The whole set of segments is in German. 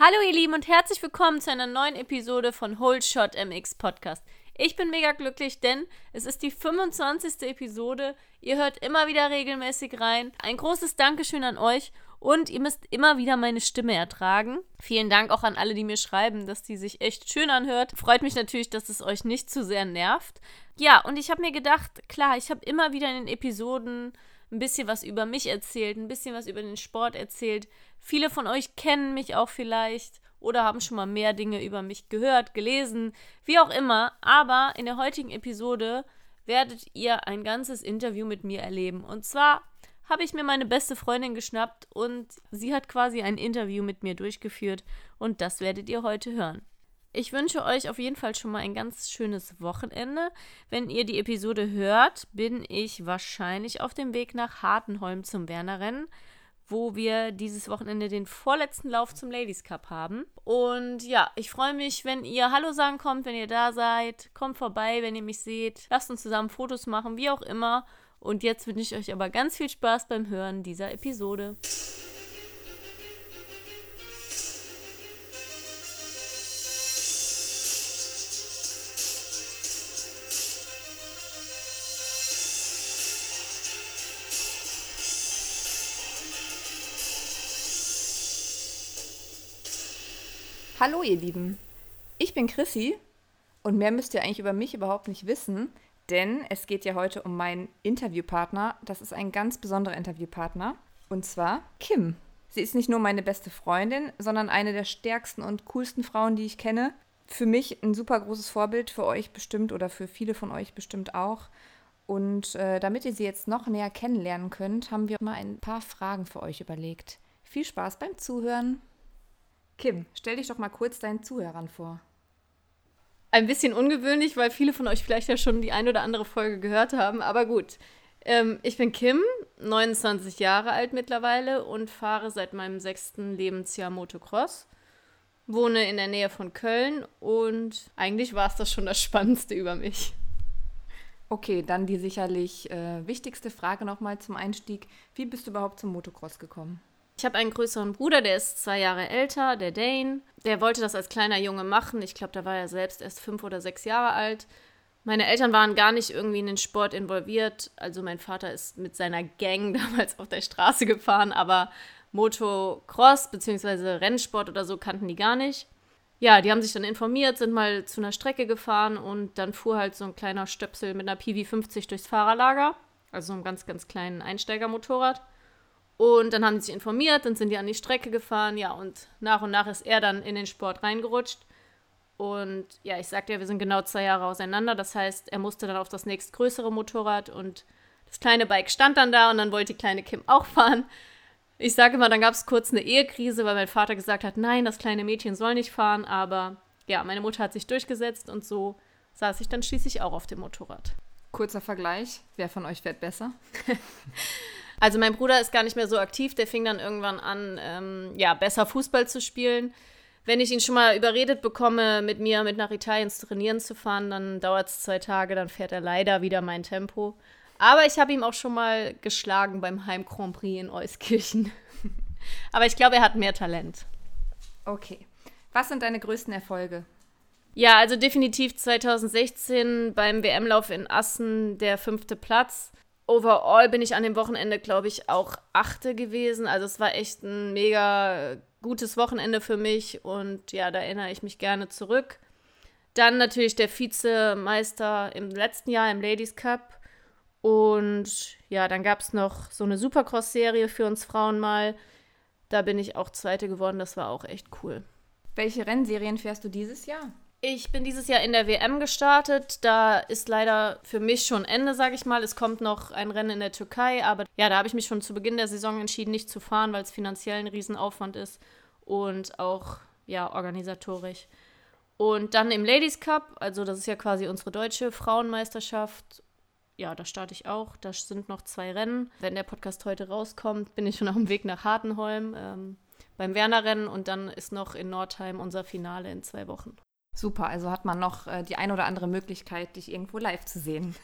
Hallo ihr Lieben und herzlich willkommen zu einer neuen Episode von Whole Shot MX Podcast. Ich bin mega glücklich, denn es ist die 25. Episode. Ihr hört immer wieder regelmäßig rein. Ein großes Dankeschön an euch und ihr müsst immer wieder meine Stimme ertragen. Vielen Dank auch an alle, die mir schreiben, dass die sich echt schön anhört. Freut mich natürlich, dass es euch nicht zu sehr nervt. Ja, und ich habe mir gedacht, klar, ich habe immer wieder in den Episoden ein bisschen was über mich erzählt, ein bisschen was über den Sport erzählt. Viele von euch kennen mich auch vielleicht oder haben schon mal mehr Dinge über mich gehört, gelesen, wie auch immer. Aber in der heutigen Episode werdet ihr ein ganzes Interview mit mir erleben. Und zwar habe ich mir meine beste Freundin geschnappt und sie hat quasi ein Interview mit mir durchgeführt und das werdet ihr heute hören. Ich wünsche euch auf jeden Fall schon mal ein ganz schönes Wochenende. Wenn ihr die Episode hört, bin ich wahrscheinlich auf dem Weg nach Hartenholm zum Wernerrennen, wo wir dieses Wochenende den vorletzten Lauf zum Ladies Cup haben. Und ja, ich freue mich, wenn ihr Hallo sagen kommt, wenn ihr da seid. Kommt vorbei, wenn ihr mich seht. Lasst uns zusammen Fotos machen, wie auch immer. Und jetzt wünsche ich euch aber ganz viel Spaß beim Hören dieser Episode. Hallo ihr Lieben, ich bin Chrissy und mehr müsst ihr eigentlich über mich überhaupt nicht wissen, denn es geht ja heute um meinen Interviewpartner. Das ist ein ganz besonderer Interviewpartner und zwar Kim. Sie ist nicht nur meine beste Freundin, sondern eine der stärksten und coolsten Frauen, die ich kenne. Für mich ein super großes Vorbild, für euch bestimmt oder für viele von euch bestimmt auch. Und äh, damit ihr sie jetzt noch näher kennenlernen könnt, haben wir mal ein paar Fragen für euch überlegt. Viel Spaß beim Zuhören! Kim, stell dich doch mal kurz deinen Zuhörern vor. Ein bisschen ungewöhnlich, weil viele von euch vielleicht ja schon die ein oder andere Folge gehört haben, aber gut. Ähm, ich bin Kim, 29 Jahre alt mittlerweile und fahre seit meinem sechsten Lebensjahr Motocross. Wohne in der Nähe von Köln und eigentlich war es das schon das Spannendste über mich. Okay, dann die sicherlich äh, wichtigste Frage nochmal zum Einstieg. Wie bist du überhaupt zum Motocross gekommen? Ich habe einen größeren Bruder, der ist zwei Jahre älter, der Dane. Der wollte das als kleiner Junge machen. Ich glaube, da war er selbst erst fünf oder sechs Jahre alt. Meine Eltern waren gar nicht irgendwie in den Sport involviert. Also mein Vater ist mit seiner Gang damals auf der Straße gefahren, aber Motocross bzw. Rennsport oder so kannten die gar nicht. Ja, die haben sich dann informiert, sind mal zu einer Strecke gefahren und dann fuhr halt so ein kleiner Stöpsel mit einer PV50 durchs Fahrerlager. Also so einem ganz, ganz kleinen Einsteigermotorrad. Und dann haben die sich informiert, dann sind die an die Strecke gefahren, ja, und nach und nach ist er dann in den Sport reingerutscht. Und ja, ich sagte ja, wir sind genau zwei Jahre auseinander. Das heißt, er musste dann auf das nächstgrößere Motorrad und das kleine Bike stand dann da und dann wollte die kleine Kim auch fahren. Ich sage immer, dann gab es kurz eine Ehekrise, weil mein Vater gesagt hat, nein, das kleine Mädchen soll nicht fahren. Aber ja, meine Mutter hat sich durchgesetzt und so saß ich dann schließlich auch auf dem Motorrad. Kurzer Vergleich, wer von euch fährt besser? Also mein Bruder ist gar nicht mehr so aktiv, der fing dann irgendwann an, ähm, ja, besser Fußball zu spielen. Wenn ich ihn schon mal überredet bekomme, mit mir mit nach Italien zu trainieren zu fahren, dann dauert es zwei Tage, dann fährt er leider wieder mein Tempo. Aber ich habe ihm auch schon mal geschlagen beim Heim Grand Prix in Euskirchen. Aber ich glaube, er hat mehr Talent. Okay. Was sind deine größten Erfolge? Ja, also definitiv 2016 beim WM-Lauf in Assen der fünfte Platz overall bin ich an dem Wochenende, glaube ich, auch Achte gewesen. Also es war echt ein mega gutes Wochenende für mich und ja, da erinnere ich mich gerne zurück. Dann natürlich der Vizemeister im letzten Jahr im Ladies Cup. Und ja, dann gab es noch so eine Supercross-Serie für uns Frauen mal. Da bin ich auch Zweite geworden. Das war auch echt cool. Welche Rennserien fährst du dieses Jahr? Ich bin dieses Jahr in der WM gestartet. Da ist leider für mich schon Ende, sage ich mal. Es kommt noch ein Rennen in der Türkei, aber ja, da habe ich mich schon zu Beginn der Saison entschieden, nicht zu fahren, weil es finanziell ein Riesenaufwand ist und auch ja organisatorisch. Und dann im Ladies Cup, also das ist ja quasi unsere deutsche Frauenmeisterschaft. Ja, da starte ich auch. Da sind noch zwei Rennen. Wenn der Podcast heute rauskommt, bin ich schon auf dem Weg nach Hartenholm ähm, beim Werner-Rennen und dann ist noch in Nordheim unser Finale in zwei Wochen. Super, also hat man noch äh, die ein oder andere Möglichkeit, dich irgendwo live zu sehen.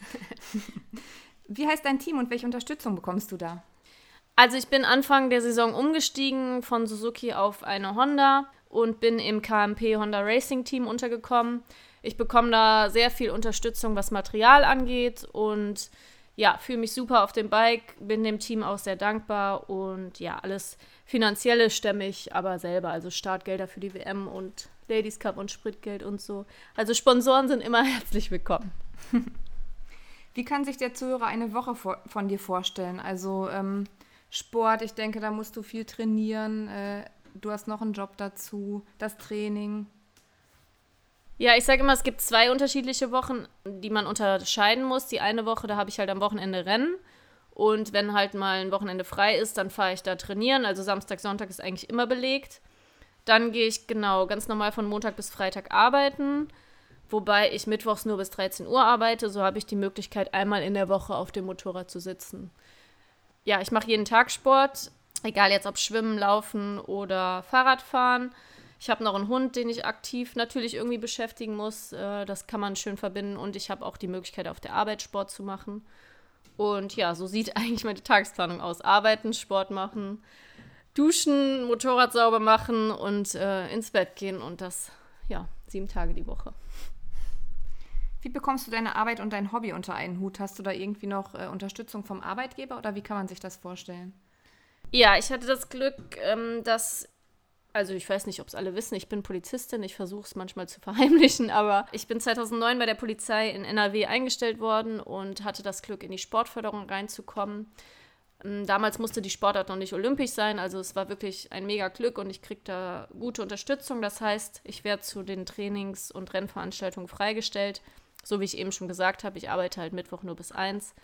Wie heißt dein Team und welche Unterstützung bekommst du da? Also ich bin Anfang der Saison umgestiegen von Suzuki auf eine Honda und bin im KMP Honda Racing Team untergekommen. Ich bekomme da sehr viel Unterstützung, was Material angeht und ja, fühle mich super auf dem Bike, bin dem Team auch sehr dankbar und ja, alles Finanzielle stemme ich aber selber, also Startgelder für die WM und Ladies Cup und Spritgeld und so. Also Sponsoren sind immer herzlich willkommen. Wie kann sich der Zuhörer eine Woche vor, von dir vorstellen? Also ähm, Sport, ich denke, da musst du viel trainieren. Äh, du hast noch einen Job dazu, das Training. Ja, ich sage immer, es gibt zwei unterschiedliche Wochen, die man unterscheiden muss. Die eine Woche, da habe ich halt am Wochenende Rennen. Und wenn halt mal ein Wochenende frei ist, dann fahre ich da trainieren. Also Samstag, Sonntag ist eigentlich immer belegt. Dann gehe ich genau ganz normal von Montag bis Freitag arbeiten. Wobei ich mittwochs nur bis 13 Uhr arbeite. So habe ich die Möglichkeit, einmal in der Woche auf dem Motorrad zu sitzen. Ja, ich mache jeden Tag Sport. Egal jetzt ob Schwimmen, Laufen oder Fahrradfahren. Ich habe noch einen Hund, den ich aktiv natürlich irgendwie beschäftigen muss. Äh, das kann man schön verbinden. Und ich habe auch die Möglichkeit, auf der Arbeit Sport zu machen. Und ja, so sieht eigentlich meine Tagesplanung aus. Arbeiten, Sport machen, duschen, Motorrad sauber machen und äh, ins Bett gehen. Und das, ja, sieben Tage die Woche. Wie bekommst du deine Arbeit und dein Hobby unter einen Hut? Hast du da irgendwie noch äh, Unterstützung vom Arbeitgeber oder wie kann man sich das vorstellen? Ja, ich hatte das Glück, ähm, dass also ich weiß nicht, ob es alle wissen, ich bin Polizistin, ich versuche es manchmal zu verheimlichen, aber ich bin 2009 bei der Polizei in NRW eingestellt worden und hatte das Glück, in die Sportförderung reinzukommen. Ähm, damals musste die Sportart noch nicht olympisch sein, also es war wirklich ein mega Glück und ich kriege da gute Unterstützung. Das heißt, ich werde zu den Trainings- und Rennveranstaltungen freigestellt. So wie ich eben schon gesagt habe, ich arbeite halt Mittwoch nur bis eins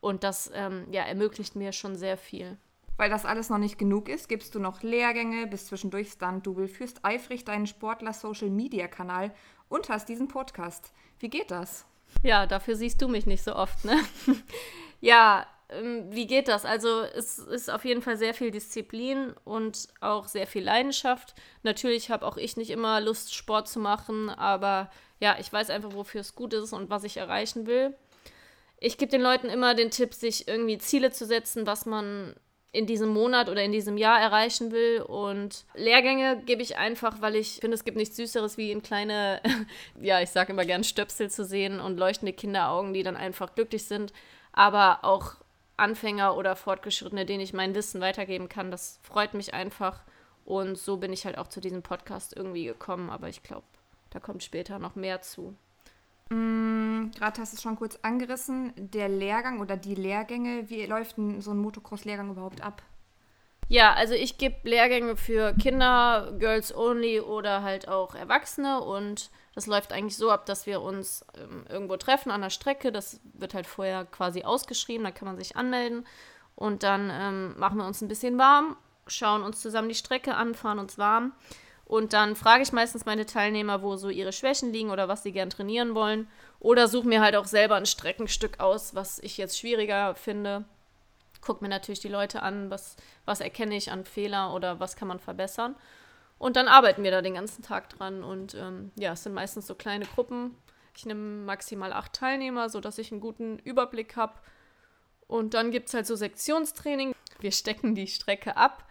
und das ähm, ja, ermöglicht mir schon sehr viel. Weil das alles noch nicht genug ist, gibst du noch Lehrgänge, bist zwischendurch Stunt-Double, führst eifrig deinen Sportler-Social-Media-Kanal und hast diesen Podcast. Wie geht das? Ja, dafür siehst du mich nicht so oft, ne? ja, wie geht das? Also es ist auf jeden Fall sehr viel Disziplin und auch sehr viel Leidenschaft. Natürlich habe auch ich nicht immer Lust, Sport zu machen, aber ja, ich weiß einfach, wofür es gut ist und was ich erreichen will. Ich gebe den Leuten immer den Tipp, sich irgendwie Ziele zu setzen, was man in diesem Monat oder in diesem Jahr erreichen will. Und Lehrgänge gebe ich einfach, weil ich finde, es gibt nichts Süßeres, wie in kleine, ja, ich sage immer gern Stöpsel zu sehen und leuchtende Kinderaugen, die dann einfach glücklich sind. Aber auch Anfänger oder Fortgeschrittene, denen ich mein Wissen weitergeben kann, das freut mich einfach. Und so bin ich halt auch zu diesem Podcast irgendwie gekommen. Aber ich glaube, da kommt später noch mehr zu. Mm, Gerade hast du es schon kurz angerissen. Der Lehrgang oder die Lehrgänge, wie läuft denn so ein Motocross-Lehrgang überhaupt ab? Ja, also ich gebe Lehrgänge für Kinder, Girls Only oder halt auch Erwachsene und das läuft eigentlich so ab, dass wir uns ähm, irgendwo treffen an der Strecke. Das wird halt vorher quasi ausgeschrieben, da kann man sich anmelden und dann ähm, machen wir uns ein bisschen warm, schauen uns zusammen die Strecke an, fahren uns warm und dann frage ich meistens meine Teilnehmer, wo so ihre Schwächen liegen oder was sie gern trainieren wollen. Oder suche mir halt auch selber ein Streckenstück aus, was ich jetzt schwieriger finde. Guck mir natürlich die Leute an, was, was erkenne ich an Fehler oder was kann man verbessern. Und dann arbeiten wir da den ganzen Tag dran. Und ähm, ja, es sind meistens so kleine Gruppen. Ich nehme maximal acht Teilnehmer, sodass ich einen guten Überblick habe. Und dann gibt es halt so Sektionstraining. Wir stecken die Strecke ab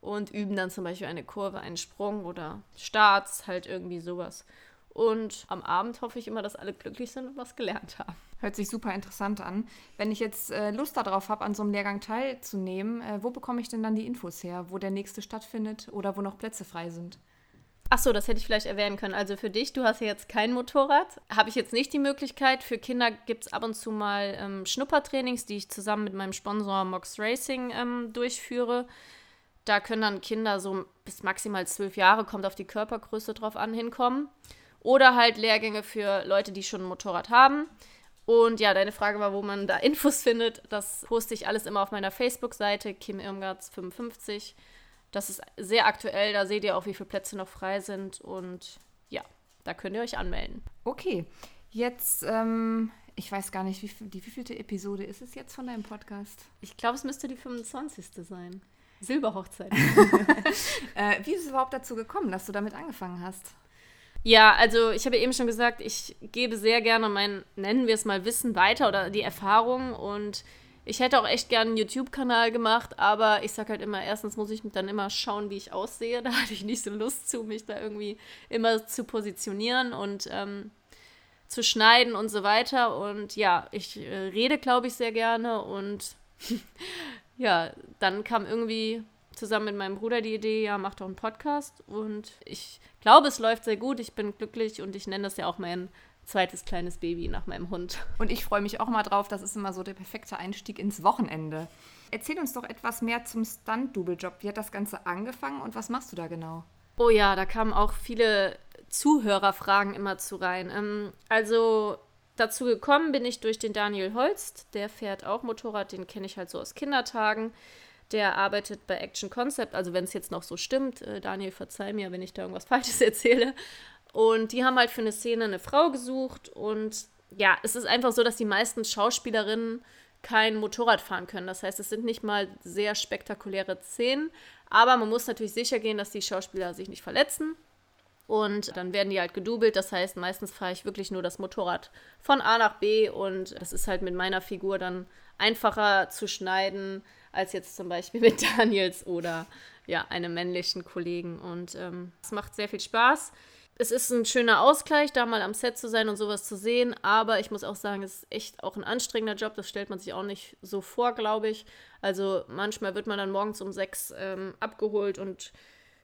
und üben dann zum Beispiel eine Kurve, einen Sprung oder Starts, halt irgendwie sowas. Und am Abend hoffe ich immer, dass alle glücklich sind und was gelernt haben. Hört sich super interessant an. Wenn ich jetzt äh, Lust darauf habe, an so einem Lehrgang teilzunehmen, äh, wo bekomme ich denn dann die Infos her, wo der nächste stattfindet oder wo noch Plätze frei sind? Ach so, das hätte ich vielleicht erwähnen können. Also für dich, du hast ja jetzt kein Motorrad, habe ich jetzt nicht die Möglichkeit. Für Kinder gibt es ab und zu mal ähm, Schnuppertrainings, die ich zusammen mit meinem Sponsor Mox Racing ähm, durchführe. Da können dann Kinder so bis maximal zwölf Jahre, kommt auf die Körpergröße drauf an, hinkommen. Oder halt Lehrgänge für Leute, die schon ein Motorrad haben. Und ja, deine Frage war, wo man da Infos findet. Das poste ich alles immer auf meiner Facebook-Seite, Kim Irmgarts55. Das ist sehr aktuell, da seht ihr auch, wie viele Plätze noch frei sind. Und ja, da könnt ihr euch anmelden. Okay, jetzt, ähm, ich weiß gar nicht, wie, die wievielte Episode ist es jetzt von deinem Podcast? Ich glaube, es müsste die 25. sein. Silberhochzeit. äh, wie ist es überhaupt dazu gekommen, dass du damit angefangen hast? Ja, also ich habe eben schon gesagt, ich gebe sehr gerne mein, nennen wir es mal, Wissen weiter oder die Erfahrung und Ich hätte auch echt gerne einen YouTube-Kanal gemacht, aber ich sag halt immer, erstens muss ich dann immer schauen, wie ich aussehe. Da hatte ich nicht so Lust zu, mich da irgendwie immer zu positionieren und ähm, zu schneiden und so weiter. Und ja, ich äh, rede, glaube ich, sehr gerne. Und ja, dann kam irgendwie zusammen mit meinem Bruder die Idee, ja, mach doch einen Podcast. Und ich glaube, es läuft sehr gut. Ich bin glücklich und ich nenne das ja auch mein zweites kleines Baby nach meinem Hund. Und ich freue mich auch mal drauf. Das ist immer so der perfekte Einstieg ins Wochenende. Erzähl uns doch etwas mehr zum Stunt-Double-Job. Wie hat das Ganze angefangen und was machst du da genau? Oh ja, da kamen auch viele Zuhörerfragen immer zu rein. Ähm, also dazu gekommen bin ich durch den Daniel Holst. Der fährt auch Motorrad, den kenne ich halt so aus Kindertagen. Der arbeitet bei Action Concept, also wenn es jetzt noch so stimmt, äh, Daniel, verzeih mir, wenn ich da irgendwas Falsches erzähle. Und die haben halt für eine Szene eine Frau gesucht. Und ja, es ist einfach so, dass die meisten Schauspielerinnen kein Motorrad fahren können. Das heißt, es sind nicht mal sehr spektakuläre Szenen. Aber man muss natürlich sicher gehen, dass die Schauspieler sich nicht verletzen. Und dann werden die halt gedoubelt. Das heißt, meistens fahre ich wirklich nur das Motorrad von A nach B. Und das ist halt mit meiner Figur dann einfacher zu schneiden, als jetzt zum Beispiel mit Daniels oder ja, einem männlichen Kollegen. Und ähm, es macht sehr viel Spaß es ist ein schöner Ausgleich, da mal am Set zu sein und sowas zu sehen, aber ich muss auch sagen, es ist echt auch ein anstrengender Job, das stellt man sich auch nicht so vor, glaube ich. Also manchmal wird man dann morgens um sechs ähm, abgeholt und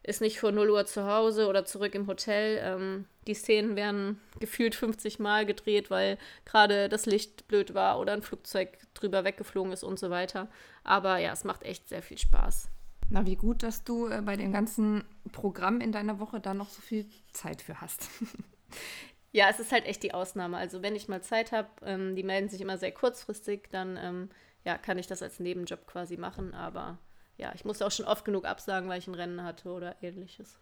ist nicht vor 0 Uhr zu Hause oder zurück im Hotel. Ähm, die Szenen werden gefühlt 50 Mal gedreht, weil gerade das Licht blöd war oder ein Flugzeug drüber weggeflogen ist und so weiter. Aber ja, es macht echt sehr viel Spaß. Na, wie gut, dass du äh, bei dem ganzen Programm in deiner Woche da noch so viel Zeit für hast. ja, es ist halt echt die Ausnahme. Also wenn ich mal Zeit habe, ähm, die melden sich immer sehr kurzfristig, dann ähm, ja, kann ich das als Nebenjob quasi machen. Aber ja, ich musste auch schon oft genug absagen, weil ich ein Rennen hatte oder ähnliches.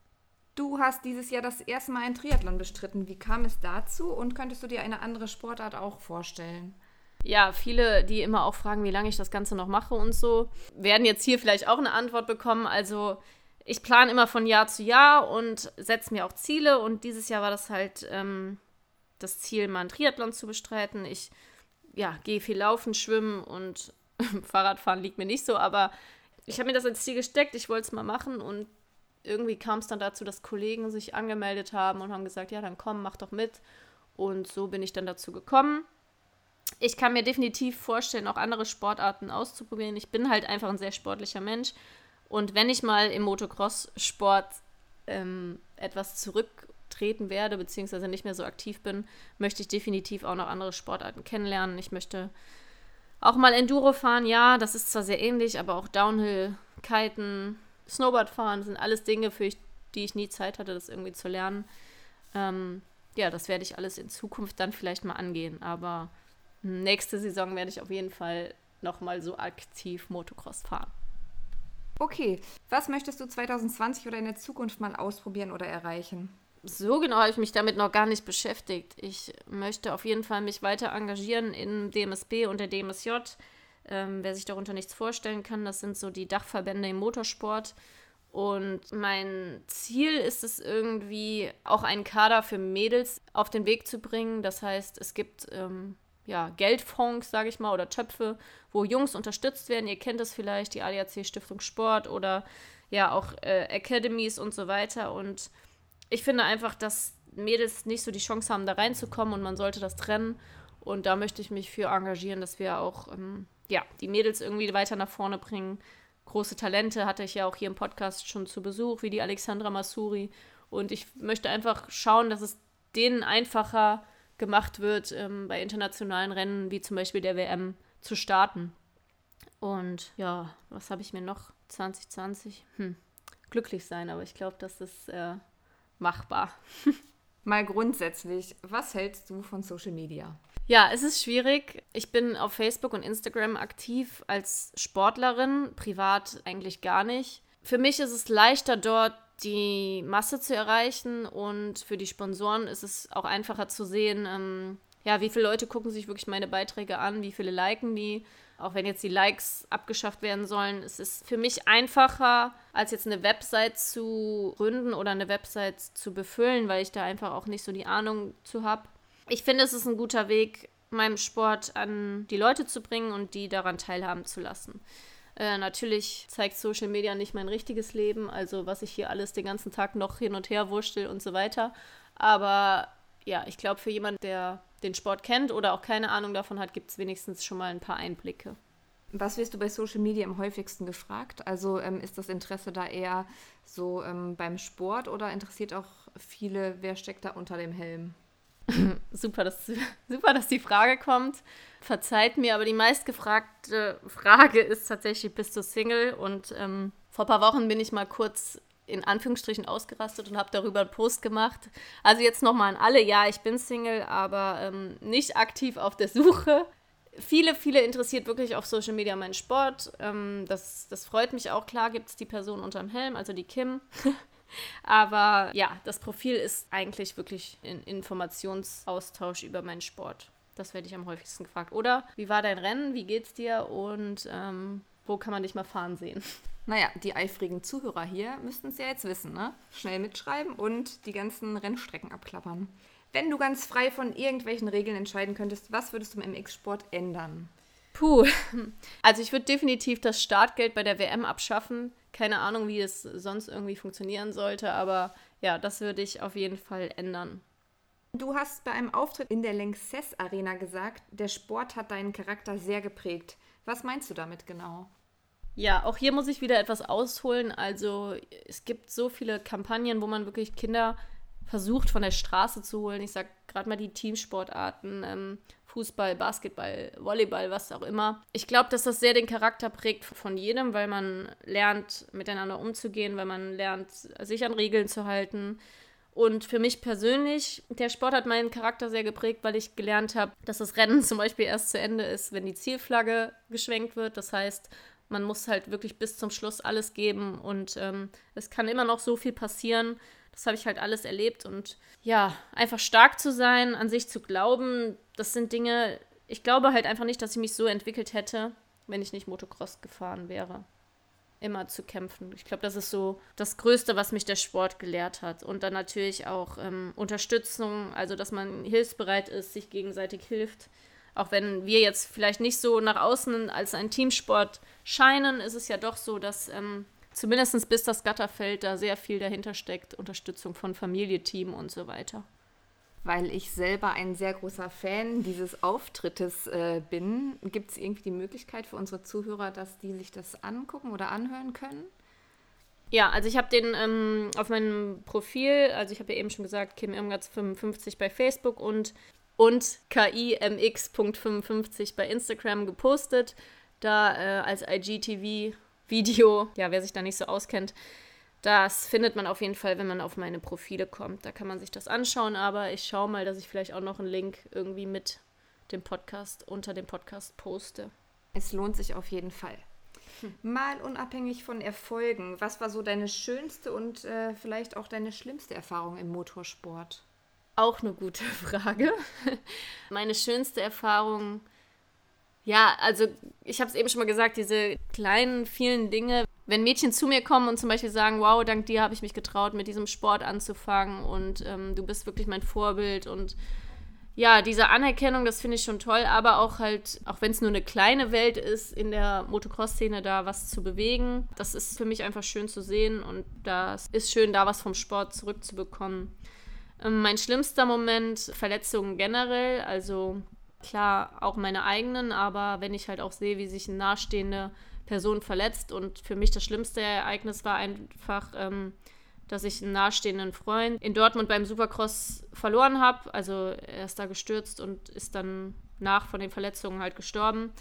Du hast dieses Jahr das erste Mal ein Triathlon bestritten. Wie kam es dazu und könntest du dir eine andere Sportart auch vorstellen? ja, viele, die immer auch fragen, wie lange ich das Ganze noch mache und so, werden jetzt hier vielleicht auch eine Antwort bekommen. Also ich plane immer von Jahr zu Jahr und setze mir auch Ziele. Und dieses Jahr war das halt ähm, das Ziel, mal einen Triathlon zu bestreiten. Ich ja, gehe viel laufen, schwimmen und Fahrradfahren liegt mir nicht so, aber ich habe mir das als Ziel gesteckt, ich wollte es mal machen und irgendwie kam es dann dazu, dass Kollegen sich angemeldet haben und haben gesagt, ja, dann komm, mach doch mit. Und so bin ich dann dazu gekommen ich kann mir definitiv vorstellen, auch andere Sportarten auszuprobieren. Ich bin halt einfach ein sehr sportlicher Mensch. Und wenn ich mal im Motocross-Sport ähm, etwas zurücktreten werde, beziehungsweise nicht mehr so aktiv bin, möchte ich definitiv auch noch andere Sportarten kennenlernen. Ich möchte auch mal Enduro fahren, ja, das ist zwar sehr ähnlich, aber auch Downhill, Kiten, Snowboard fahren sind alles Dinge, für ich, die ich nie Zeit hatte, das irgendwie zu lernen. Ähm, ja, das werde ich alles in Zukunft dann vielleicht mal angehen, aber nächste Saison werde ich auf jeden Fall nochmal so aktiv Motocross fahren. Okay, was möchtest du 2020 oder in der Zukunft mal ausprobieren oder erreichen? So genau habe ich mich damit noch gar nicht beschäftigt. Ich möchte auf jeden Fall mich weiter engagieren in DMSB und der DMSJ. Ähm, wer sich darunter nichts vorstellen kann, das sind so die Dachverbände im Motorsport. Und mein Ziel ist es irgendwie, auch einen Kader für Mädels auf den Weg zu bringen. Das heißt, es gibt ähm, ja, Geldfonds, sage ich mal, oder Töpfe, wo Jungs unterstützt werden. Ihr kennt das vielleicht, die ADAC Stiftung Sport oder ja auch äh, Academies und so weiter. Und ich finde einfach, dass Mädels nicht so die Chance haben, da reinzukommen und man sollte das trennen. Und da möchte ich mich für engagieren, dass wir auch ähm, ja, die Mädels irgendwie weiter nach vorne bringen. Große Talente hatte ich ja auch hier im Podcast schon zu Besuch, wie die Alexandra Masuri. Und ich möchte einfach schauen, dass es denen einfacher gemacht wird, ähm, bei internationalen Rennen wie zum Beispiel der WM zu starten. Und ja, was habe ich mir noch? 2020? Hm, glücklich sein, aber ich glaube, das ist äh, machbar. Mal grundsätzlich, was hältst du von Social Media? Ja, es ist schwierig. Ich bin auf Facebook und Instagram aktiv als Sportlerin, privat eigentlich gar nicht. Für mich ist es leichter dort die Masse zu erreichen und für die Sponsoren ist es auch einfacher zu sehen, ähm, ja, wie viele Leute gucken sich wirklich meine Beiträge an, wie viele liken die. Auch wenn jetzt die Likes abgeschafft werden sollen, es ist für mich einfacher, als jetzt eine Website zu gründen oder eine Website zu befüllen, weil ich da einfach auch nicht so die Ahnung zu habe. Ich finde, es ist ein guter Weg, meinem Sport an die Leute zu bringen und die daran teilhaben zu lassen. Äh, natürlich zeigt Social Media nicht mein richtiges Leben, also was ich hier alles den ganzen Tag noch hin und her wurschtel und so weiter. Aber ja, ich glaube, für jemanden, der den Sport kennt oder auch keine Ahnung davon hat, gibt es wenigstens schon mal ein paar Einblicke. Was wirst du bei Social Media am häufigsten gefragt? Also ähm, ist das Interesse da eher so ähm, beim Sport oder interessiert auch viele, wer steckt da unter dem Helm? super, dass, super, dass die Frage kommt. Verzeiht mir, aber die meistgefragte Frage ist tatsächlich, bist du Single? Und ähm, vor ein paar Wochen bin ich mal kurz in Anführungsstrichen ausgerastet und habe darüber einen Post gemacht. Also jetzt nochmal an alle, ja, ich bin Single, aber ähm, nicht aktiv auf der Suche. Viele, viele interessiert wirklich auf Social Media mein Sport. Ähm, das, das freut mich auch. Klar gibt es die Person unterm Helm, also die Kim. aber ja, das Profil ist eigentlich wirklich ein Informationsaustausch über meinen Sport. Das werde ich am häufigsten gefragt. Oder wie war dein Rennen? Wie geht's dir? Und ähm, wo kann man dich mal fahren sehen? Naja, die eifrigen Zuhörer hier müssten es ja jetzt wissen, ne? Schnell mitschreiben und die ganzen Rennstrecken abklappern. Wenn du ganz frei von irgendwelchen Regeln entscheiden könntest, was würdest du im MX-Sport ändern? Puh, also ich würde definitiv das Startgeld bei der WM abschaffen. Keine Ahnung, wie es sonst irgendwie funktionieren sollte, aber ja, das würde ich auf jeden Fall ändern. Du hast bei einem Auftritt in der Lanxess Arena gesagt, der Sport hat deinen Charakter sehr geprägt. Was meinst du damit genau? Ja, auch hier muss ich wieder etwas ausholen. Also es gibt so viele Kampagnen, wo man wirklich Kinder versucht von der Straße zu holen. Ich sag gerade mal die Teamsportarten, ähm, Fußball, Basketball, Volleyball, was auch immer. Ich glaube, dass das sehr den Charakter prägt von jedem, weil man lernt, miteinander umzugehen, weil man lernt, sich an Regeln zu halten. Und für mich persönlich, der Sport hat meinen Charakter sehr geprägt, weil ich gelernt habe, dass das Rennen zum Beispiel erst zu Ende ist, wenn die Zielflagge geschwenkt wird. Das heißt, man muss halt wirklich bis zum Schluss alles geben und ähm, es kann immer noch so viel passieren. Das habe ich halt alles erlebt und ja, einfach stark zu sein, an sich zu glauben, das sind Dinge, ich glaube halt einfach nicht, dass ich mich so entwickelt hätte, wenn ich nicht Motocross gefahren wäre. Immer zu kämpfen. Ich glaube, das ist so das Größte, was mich der Sport gelehrt hat. Und dann natürlich auch ähm, Unterstützung, also dass man hilfsbereit ist, sich gegenseitig hilft. Auch wenn wir jetzt vielleicht nicht so nach außen als ein Teamsport scheinen, ist es ja doch so, dass ähm, zumindest bis das Gatter fällt, da sehr viel dahinter steckt. Unterstützung von Familie, Team und so weiter. Weil ich selber ein sehr großer Fan dieses Auftrittes äh, bin, gibt es irgendwie die Möglichkeit für unsere Zuhörer, dass die sich das angucken oder anhören können? Ja, also ich habe den ähm, auf meinem Profil, also ich habe ja eben schon gesagt, Kim Irmgatz 55 bei Facebook und und kimx.55 bei Instagram gepostet. Da äh, als IGTV-Video, ja, wer sich da nicht so auskennt, das findet man auf jeden Fall, wenn man auf meine Profile kommt. Da kann man sich das anschauen, aber ich schaue mal, dass ich vielleicht auch noch einen Link irgendwie mit dem Podcast unter dem Podcast poste. Es lohnt sich auf jeden Fall. Hm. Mal unabhängig von Erfolgen, was war so deine schönste und äh, vielleicht auch deine schlimmste Erfahrung im Motorsport? Auch eine gute Frage. Meine schönste Erfahrung, ja, also ich habe es eben schon mal gesagt, diese kleinen, vielen Dinge. Wenn Mädchen zu mir kommen und zum Beispiel sagen, wow, dank dir habe ich mich getraut, mit diesem Sport anzufangen und ähm, du bist wirklich mein Vorbild und ja, diese Anerkennung, das finde ich schon toll, aber auch halt, auch wenn es nur eine kleine Welt ist, in der Motocross-Szene da was zu bewegen, das ist für mich einfach schön zu sehen und das ist schön, da was vom Sport zurückzubekommen. Ähm, mein schlimmster Moment, Verletzungen generell, also klar auch meine eigenen, aber wenn ich halt auch sehe, wie sich eine nahestehende Person verletzt und für mich das schlimmste Ereignis war einfach, ähm, dass ich einen nahestehenden Freund in Dortmund beim Supercross verloren habe. Also er ist da gestürzt und ist dann nach von den Verletzungen halt gestorben.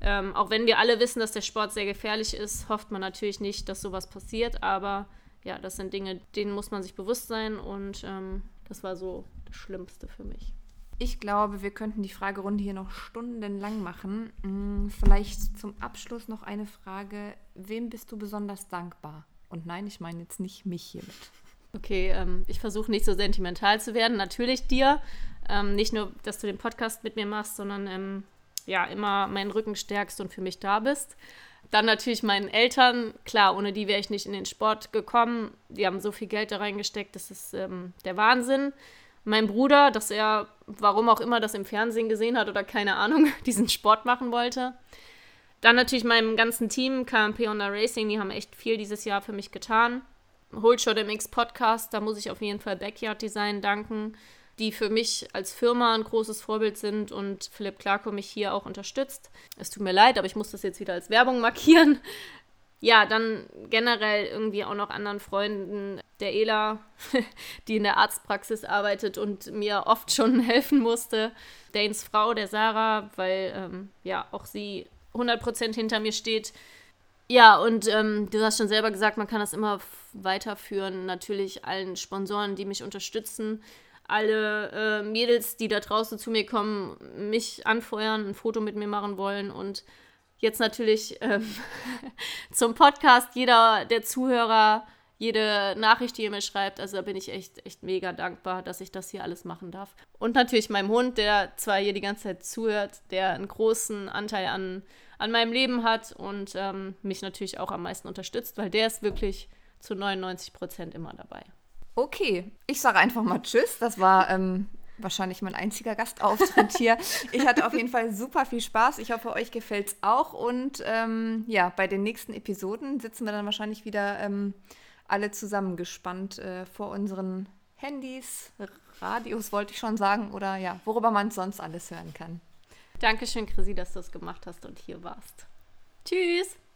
Ähm, auch wenn wir alle wissen, dass der Sport sehr gefährlich ist, hofft man natürlich nicht, dass sowas passiert. Aber ja, das sind Dinge, denen muss man sich bewusst sein und ähm, das war so das Schlimmste für mich. Ich glaube, wir könnten die Fragerunde hier noch stundenlang machen. Hm, vielleicht zum Abschluss noch eine Frage. Wem bist du besonders dankbar? Und nein, ich meine jetzt nicht mich hiermit. Okay, ähm, ich versuche nicht so sentimental zu werden. Natürlich dir. Ähm, nicht nur, dass du den Podcast mit mir machst, sondern ähm, ja, immer meinen Rücken stärkst und für mich da bist. Dann natürlich meinen Eltern. Klar, ohne die wäre ich nicht in den Sport gekommen. Die haben so viel Geld da reingesteckt, das ist ähm, der Wahnsinn. Mein Bruder, dass er, warum auch immer, das im Fernsehen gesehen hat oder keine Ahnung, diesen Sport machen wollte. Dann natürlich meinem ganzen Team, KMP Honda Racing, die haben echt viel dieses Jahr für mich getan. Holdshot MX Podcast, da muss ich auf jeden Fall Backyard Design danken, die für mich als Firma ein großes Vorbild sind und Philipp Clarko mich hier auch unterstützt. Es tut mir leid, aber ich muss das jetzt wieder als Werbung markieren ja, dann generell irgendwie auch noch anderen Freunden, der Ela, die in der Arztpraxis arbeitet und mir oft schon helfen musste, Danes Frau, der Sarah, weil ähm, ja auch sie 100% hinter mir steht. Ja, und ähm, du hast schon selber gesagt, man kann das immer weiterführen. Natürlich allen Sponsoren, die mich unterstützen, alle äh, Mädels, die da draußen zu mir kommen, mich anfeuern, ein Foto mit mir machen wollen und jetzt natürlich ähm, zum Podcast, jeder der Zuhörer, jede Nachricht, die ihr mir schreibt. Also da bin ich echt, echt mega dankbar, dass ich das hier alles machen darf. Und natürlich meinem Hund, der zwar hier die ganze Zeit zuhört, der einen großen Anteil an, an meinem Leben hat und ähm, mich natürlich auch am meisten unterstützt, weil der ist wirklich zu 99 Prozent immer dabei. Okay, ich sage einfach mal Tschüss. Das war ähm, wahrscheinlich mein einziger Gastauftritt hier. Ich hatte auf jeden Fall super viel Spaß. Ich hoffe, euch gefällt es auch. Und ähm, ja, bei den nächsten Episoden sitzen wir dann wahrscheinlich wieder ähm, alle zusammengespannt äh, vor unseren Handys, Radios wollte ich schon sagen, oder ja, worüber man sonst alles hören kann. Dankeschön, Chrissy, dass du es gemacht hast und hier warst. Tschüss!